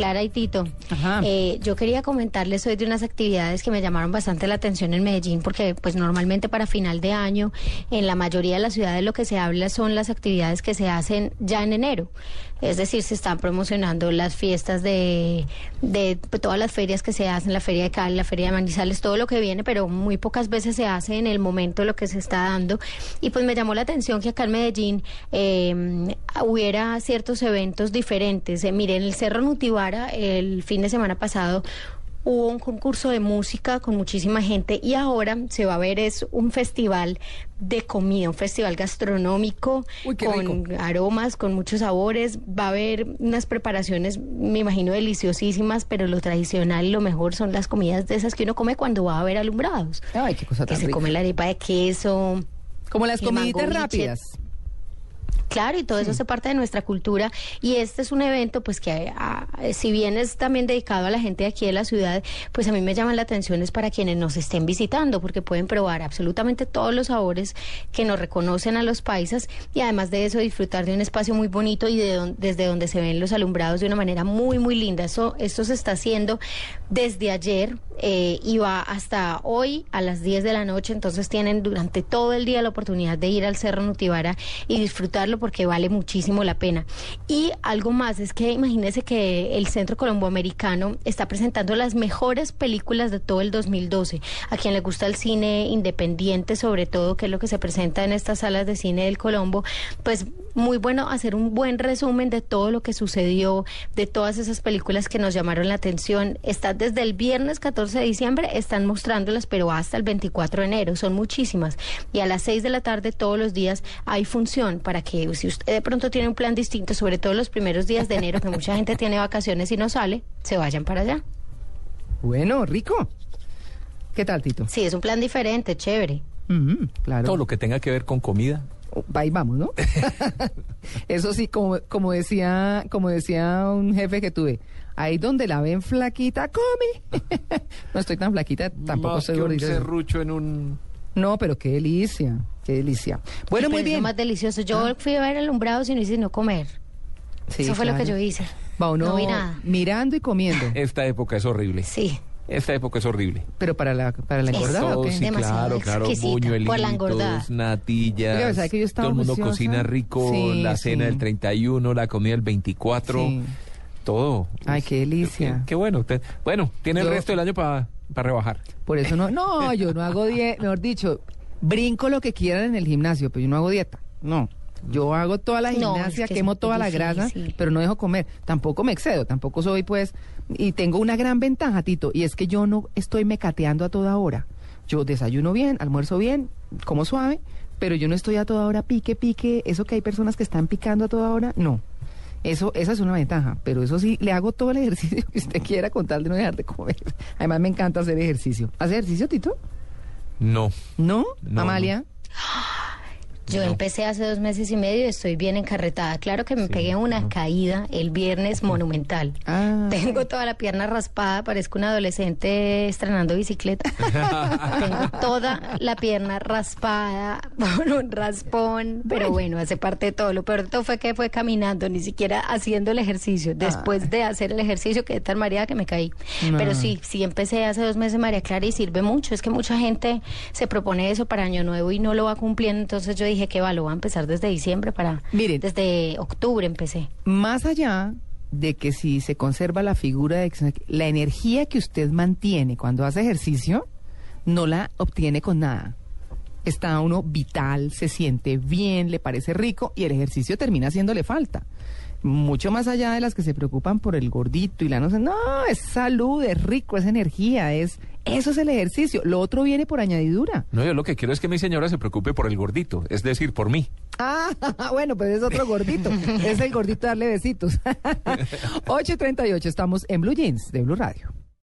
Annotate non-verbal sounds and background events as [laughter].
Clara y Tito. Eh, yo quería comentarles hoy de unas actividades que me llamaron bastante la atención en Medellín, porque pues normalmente para final de año en la mayoría de las ciudades lo que se habla son las actividades que se hacen ya en enero. Es decir, se están promocionando las fiestas de, de pues, todas las ferias que se hacen, la feria de Cali, la feria de Manizales, todo lo que viene, pero muy pocas veces se hace en el momento lo que se está dando. Y pues me llamó la atención que acá en Medellín eh, hubiera ciertos eventos diferentes. Eh, miren, el Cerro Nutibara el fin de semana pasado hubo un concurso de música con muchísima gente y ahora se va a ver es un festival de comida, un festival gastronómico con aromas, con muchos sabores, va a haber unas preparaciones, me imagino deliciosísimas, pero lo tradicional y lo mejor son las comidas de esas que uno come cuando va a ver alumbrados. Ay, qué cosa que se come la arepa de queso, como las comiditas rápidas. Claro, y todo eso hace parte de nuestra cultura y este es un evento pues que si bien es también dedicado a la gente de aquí de la ciudad, pues a mí me llama la atención es para quienes nos estén visitando porque pueden probar absolutamente todos los sabores que nos reconocen a los paisas y además de eso disfrutar de un espacio muy bonito y de desde donde se ven los alumbrados de una manera muy muy linda. Eso esto se está haciendo desde ayer eh, y va hasta hoy a las 10 de la noche, entonces tienen durante todo el día la oportunidad de ir al Cerro Nutibara y disfrutarlo porque vale muchísimo la pena. Y algo más es que imagínense que el Centro Colomboamericano está presentando las mejores películas de todo el 2012. A quien le gusta el cine independiente, sobre todo, que es lo que se presenta en estas salas de cine del Colombo, pues muy bueno hacer un buen resumen de todo lo que sucedió, de todas esas películas que nos llamaron la atención. Está desde el viernes 14 de diciembre, están mostrándolas, pero hasta el 24 de enero, son muchísimas. Y a las 6 de la tarde todos los días hay función para que si usted de pronto tiene un plan distinto, sobre todo los primeros días de enero, que [laughs] mucha gente tiene vacaciones y no sale, se vayan para allá. Bueno, rico. ¿Qué tal, Tito? Sí, es un plan diferente, chévere. claro. Todo lo que tenga que ver con comida. Ahí vamos, ¿no? [laughs] Eso sí, como, como decía, como decía un jefe que tuve, ahí donde la ven flaquita, come. [laughs] no estoy tan flaquita, tampoco soy gordita. un serrucho en un no, pero qué delicia, qué delicia. Bueno, muy bien. Es más delicioso. Yo ah. fui a ver alumbrados y no hice no comer. Eso fue lo que yo hice. no vi nada. Mirando y comiendo. Esta época es horrible. Sí. Esta época es horrible. Pero para la, para la engordada, ¿o qué? Sí, claro, claro. Buñuelitos, natillas. todo el mundo cocina rico. la cena del 31, la comida del 24. Todo. Ay, qué delicia. Qué, bueno. bueno, tiene el resto del año para para rebajar. Por eso no, no, [laughs] yo no hago dieta, mejor dicho, brinco lo que quieran en el gimnasio, pero yo no hago dieta, no. Yo hago toda la gimnasia, quemo toda la grasa, pero no dejo comer. Tampoco me excedo, tampoco soy pues... Y tengo una gran ventaja, Tito, y es que yo no estoy mecateando a toda hora. Yo desayuno bien, almuerzo bien, como suave, pero yo no estoy a toda hora pique, pique. Eso que hay personas que están picando a toda hora, no. Eso, esa es una ventaja, pero eso sí, le hago todo el ejercicio que usted quiera con tal de no dejar de comer. Además me encanta hacer ejercicio. ¿Hace ejercicio, Tito? No. ¿No? no Amalia. Yo empecé hace dos meses y medio y estoy bien encarretada. Claro que me pegué una caída el viernes monumental. Ah. Tengo toda la pierna raspada, parezco un adolescente estrenando bicicleta. [laughs] Tengo toda la pierna raspada, con un raspón, pero bueno, hace parte de todo. Lo peor de todo fue que fue caminando, ni siquiera haciendo el ejercicio. Después de hacer el ejercicio, quedé tan mareada que me caí. Pero sí, sí empecé hace dos meses, María Clara, y sirve mucho. Es que mucha gente se propone eso para Año Nuevo y no lo va cumpliendo. Entonces yo dije, que va, lo voy a empezar desde diciembre para... Miren, desde octubre empecé. Más allá de que si se conserva la figura de la energía que usted mantiene cuando hace ejercicio, no la obtiene con nada. Está uno vital, se siente bien, le parece rico y el ejercicio termina haciéndole falta mucho más allá de las que se preocupan por el gordito y la no sé, no, es salud, es rico, es energía, es eso es el ejercicio. Lo otro viene por añadidura. No, yo lo que quiero es que mi señora se preocupe por el gordito, es decir, por mí. Ah, [laughs] bueno, pues es otro gordito. [laughs] es el gordito darle besitos. [laughs] 8.38, estamos en Blue Jeans de Blue Radio.